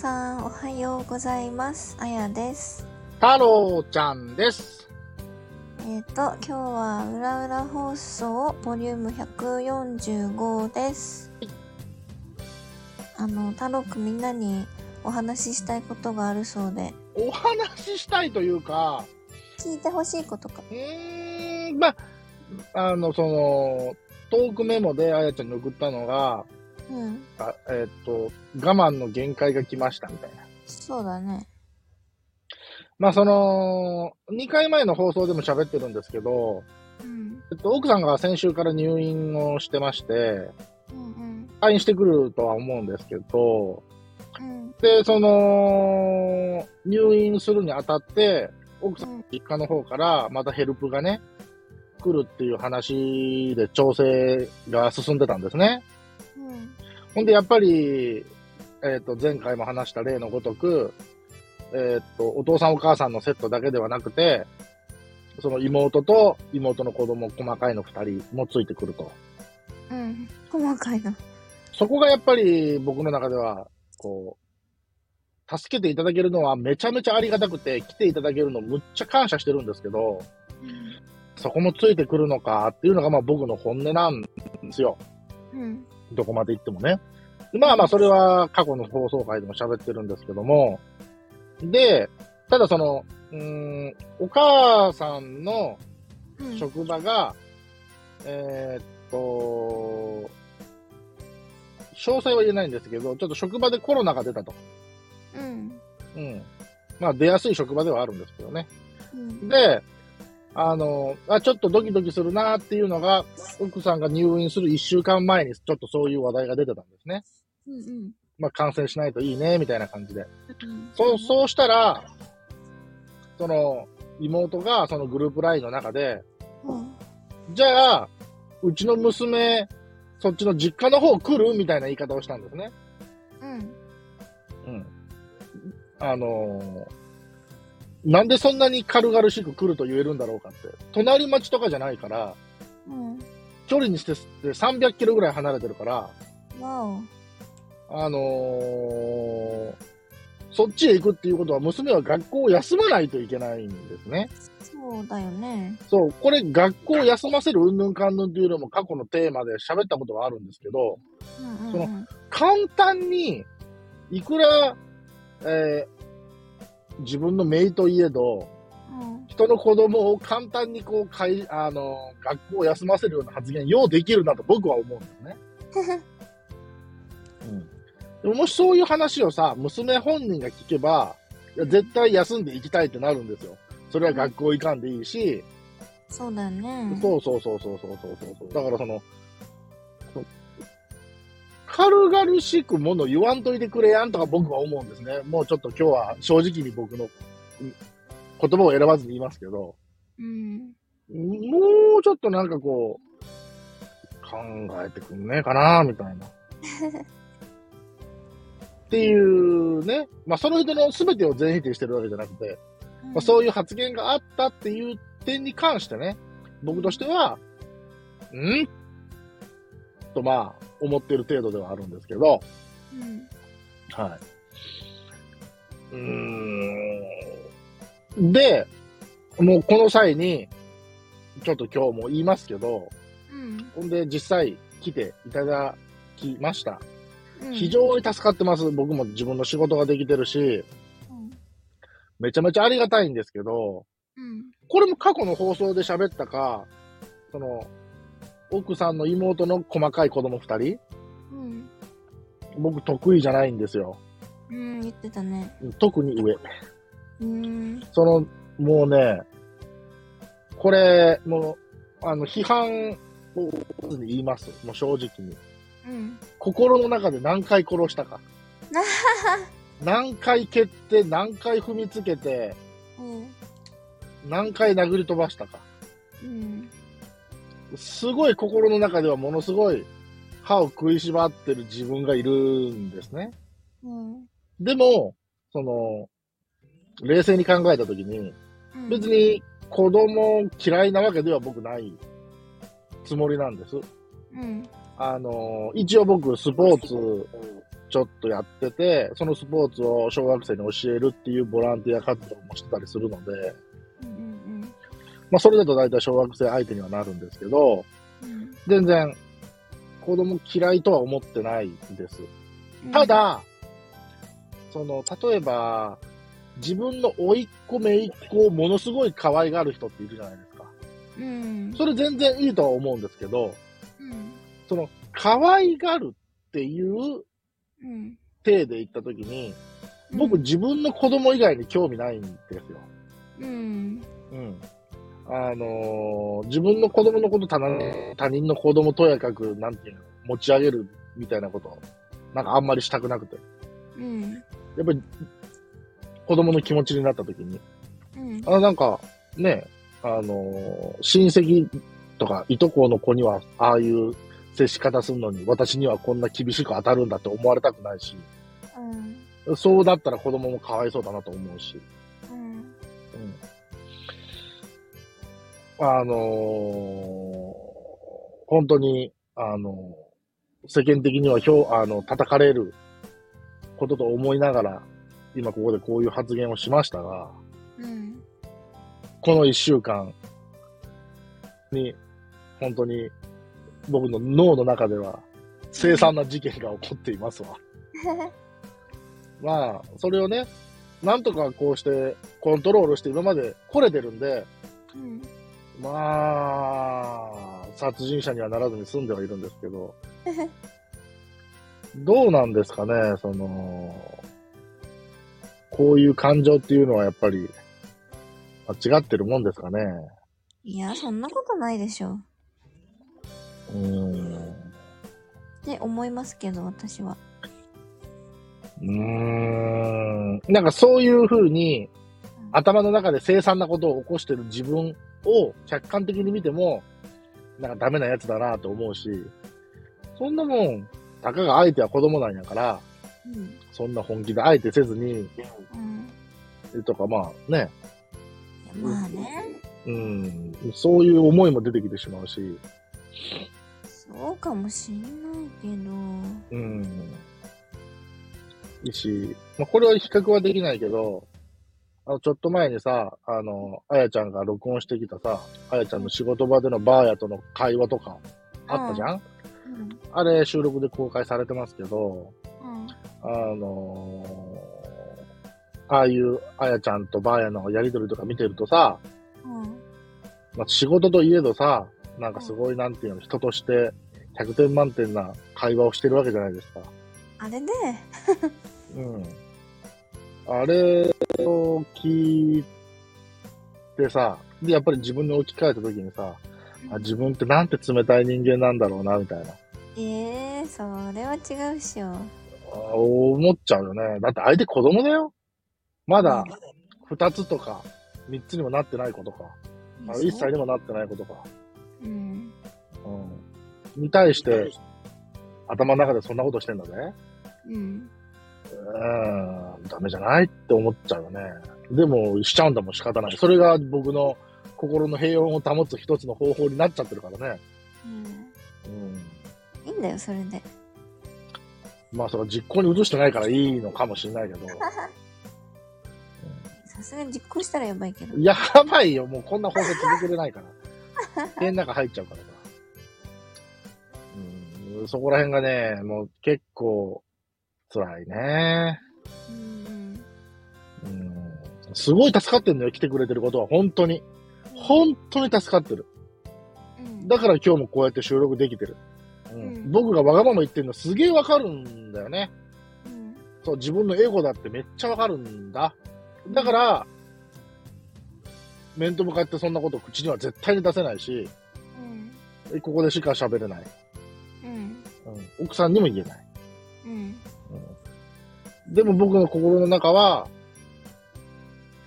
さん、おはようございます。あやです。太郎ちゃんです。えっ、と、今日はうらうら放送ボリューム145です。あの、太郎くんみんなにお話ししたいことがあるそうで、お話ししたいというか、聞いてほしいことか。うーん、まあ、あの、その、トークメモであやちゃんに送ったのが、うん。あえっと、我慢の限界が来ましたみたいな。そうだね。まあ、その、2回前の放送でも喋ってるんですけど、うん。えっと、奥さんが先週から入院をしてまして、うん退院してくるとは思うんですけど、うん。で、その、入院するにあたって、奥さんうん。実家の方からまたヘルプがね、来るっていう話で調整が進んでたんですね。うん。ほんで、やっぱり、えっ、と、前回も話した例のごとく、えっ、と、お父さんお母さんのセットだけではなくて、その妹と妹の子供、細かいの二人もついてくると。うん。細かいな。そこがやっぱり僕の中では、こう、助けていただけるのはめちゃめちゃありがたくて、来ていただけるのむっちゃ感謝してるんですけど、そこもついてくるのかっていうのがまあ僕の本音なんですよ。うん。どこまで行ってもね。でまあまあそれは過去の放送回でも喋ってるんですけども、で、ただその、うーん、お母さんのうん。職場が、えーっと、詳細は言えないんですけど、ちょっと職場でコロナが出たと。うん。うん。まあ出やすい職場ではあるんですけどね。うん。で、あの、あ、ちょっとドキドキするなっていうのが、奥さんが入院する1週間前にちょっとそういう話題が出てたんですね。うん。まあ感染しないといいね、みたいな感じで。うん。そう、そうしたら、その、妹がそのグループラインの中で、うん。じゃあ、うちの娘、そっちの実家の方来る？みたいな言い方をしたんですね。うん。うん。あのーなんでそんなに軽々しく来ると言えるんだろうかって。隣町とかじゃないから、うん。距離にして300キロぐらい離れてるから。あのーそっちへ行くっていうことは娘は学校を休まないといけないんですね。そうだよね。そう、これ学校を休ませるうんぬんかんぬんっていうのも過去のテーマで喋ったことがあるんですけど、うんうんそのうん。簡単に、いくら、えー自分の姪といえど、うん、人の子供を簡単にこうかいあの学校を休ませるような発言ようできるなと僕は思うんですね。うん、でもしそういう話をさ娘本人が聞けばいや絶対休んでいきたいってなるんですよ。それは学校行かんでいいし。そうだね。そうそうそうそうそうそうそう。だからその軽々しくもの言わんといてくれやんとか僕は思うんですね。もうちょっと今日は正直に僕のうん言葉を選ばずに言いますけど、うん。もうちょっとなんかこう、考えてくんねえかな、みたいな。っていうね。まあその人の全てを全否定してるわけじゃなくて、まあ、そういう発言があったっていう点に関してね、僕としては、ん？とまあ、思ってる程度ではあるんですけど、うん。はい。うーん。で、もうこの際に、ちょっと今日も言いますけど、うん。ほんで実際来ていただきました。うん。非常に助かってます。僕も自分の仕事ができてるし、うん。めちゃめちゃありがたいんですけど、うん。これも過去の放送で喋ったか、その、奥さんの妹の細かい子供二人？うん。僕得意じゃないんですよ。うん。言ってたね。特に上。うん。その、もうね、これ、もう、あの、批判を言います。もう正直に。うん。心の中で何回殺したか。何回蹴って、何回踏みつけて、うん。何回殴り飛ばしたか。うん。すごい心の中ではものすごい歯を食いしばってる自分がいるんですね。うん。でも、その、冷静に考えたときに、別に子供嫌いなわけでは僕ないつもりなんです。うん。あの、一応僕スポーツちょっとやってて、そのスポーツを小学生に教えるっていうボランティア活動もしてたりするので、うんまあそれだと大体小学生相手にはなるんですけど、うん全然子供嫌いとは思ってないです。うん。ただ、その、例えば、自分の甥っ子、姪っ子をものすごい可愛がる人っているじゃないですか。うん。それ全然いいとは思うんですけど、うん。その、可愛がるっていううん。体で言ったときに、僕自分の子供以外に興味ないんですよ。うん。うん。あのー自分の子供のこと他人他人の子供とやかく、なんていうの、持ち上げるみたいなこと、なんかあんまりしたくなくて。うん。やっぱり、子供の気持ちになったときに、うん。あ、なんか、ね、あのー親戚とか、いとこの子には、ああいう接し方するのに、私にはこんな厳しく当たるんだって思われたくないし、うん。そうだったら子供もかわいそうだなと思うし、あのー本当に、あの世間的にはひょう、あの、叩かれることと思いながら、今ここでこういう発言をしましたが、うん。この一週間に、本当に僕の脳の中では凄惨な事件が起こっていますわ。まあ、それをね、なんとかこうしてコントロールして今まで来れてるんで、うん。まあ、殺人者にはならずに済んではいるんですけど、どうなんですかね、その、こういう感情っていうのはやっぱり間違ってるもんですかね。いや、そんなことないでしょ。うーん。って思いますけど、私は。うーん。なんかそういうふうに頭の中で凄惨なことを起こしてる自分を客観的に見ても、なんかダメなやつだなと思うし、そんなもん、たかが相手は子供なんやから、うん。そんな本気で相手せずに、うん。とかまあね、まあね。うん、そういう思いも出てきてしまうし、そうかもしんないけど。うん。いいし、まあ、これは比較はできないけど、あの、ちょっと前にさ、あの、あやちゃんが録音してきたさ、あやちゃんの仕事場でのバーヤとの会話とかあったじゃん、うん。あれ収録で公開されてますけど、うん。あのーああいうあやちゃんとバーヤのやりとりとか見てるとさ、うん。まあ、仕事といえどさ、なんかすごいなんていうの、人として100点満点な会話をしてるわけじゃないですか。あれね。うん。あれを聞いてさ、で、やっぱり自分に置き換えた時にさ、あ自分ってなんて冷たい人間なんだろうな、みたいな。ええー、それは違うっしょ。あ思っちゃうよね。だって相手子供だよ。まだ2つとか3つにもなってない子とか、あ1歳にもなってない子とか、うん。うん。に対して、頭の中でそんなことしてんだぜ。うん。うん、ダメじゃないって思っちゃうよね。でも、しちゃうんだもん仕方ない。それが僕の心の平穏を保つ一つの方法になっちゃってるからね。うん。うん。いいんだよ、それで。まあ、それは実行に移してないからいいのかもしれないけど。さすがに実行したらやばいけど。やばいよ、もうこんな放送続けれないから。家の中入っちゃうからさ。うん、そこら辺がね、もう結構辛いね。うん。うん。すごい助かってんのよ、来てくれてることは。本当に。本当に助かってる。うん。だから今日もこうやって収録できてる。うんうん僕がわがまま言ってるのすげえわかるんだよね。うん。そう、自分のエゴだってめっちゃわかるんだ。だから、面と向かってそんなこと口には絶対に出せないし、うん。ここでしか喋れない。うん。うん、奥さんにも言えない。うん。うん、でも僕の心の中は、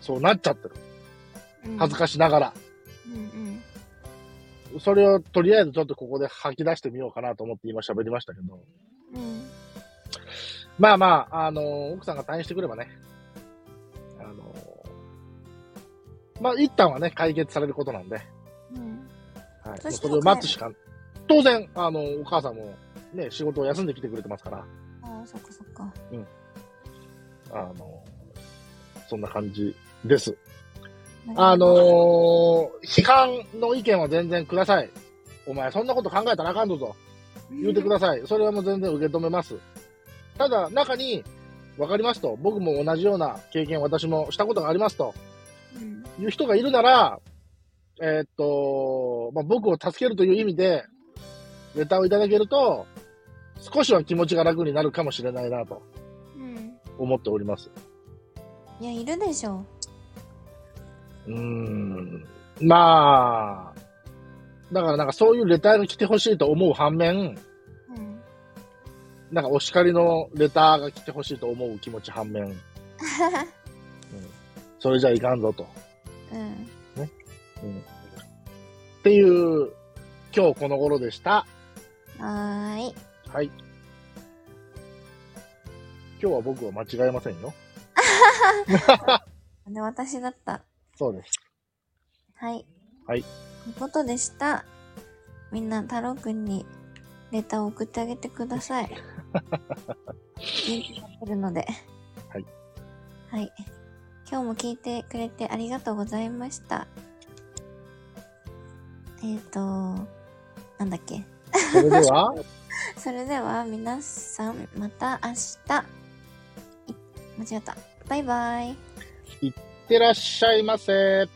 そうなっちゃってる。うん。恥ずかしながら。うん。それをとりあえずちょっとここで吐き出してみようかなと思って今喋りましたけど。うん。まあまあ、あのー奥さんが退院してくればね、あのーまあ一旦はね、解決されることなんで、うん。はい。それを待つしか、当然、あの、お母さんもね、仕事を休んできてくれてますから、ああ、そっかそっか。あの、そんな感じです。あのー、批判の意見は全然ください。お前、そんなこと考えたらあかんぞと言うてください。それはもう全然受け止めます。ただ、中に、わかりますと、僕も同じような経験、私もしたことがありますとうん。いう人がいるなら、えーっと、まあ、僕を助けるという意味で、レターをいただけると、少しは気持ちが楽になるかもしれないなとうん。思っております。いや、いるでしょ。うーん。まあ、だからなんかそういうレターが来てほしいと思う反面、うん。なんかお叱りのレターが来てほしいと思う気持ち反面、うん、それじゃいかんぞと。うん。うん、っていう、今日この頃でした。はーい。はい。今日は僕は間違えませんよ。で、私だった。そうです。はい。はい。ということでした。みんな、太郎くんにレターを送ってあげてください。元 気が出るので。はい。はい。今日も聞いてくれてありがとうございました。えっ、ー、と、なんだっけ。それでは、それでは皆さん、また明日。間違った。バイバイ。いってらっしゃいませ。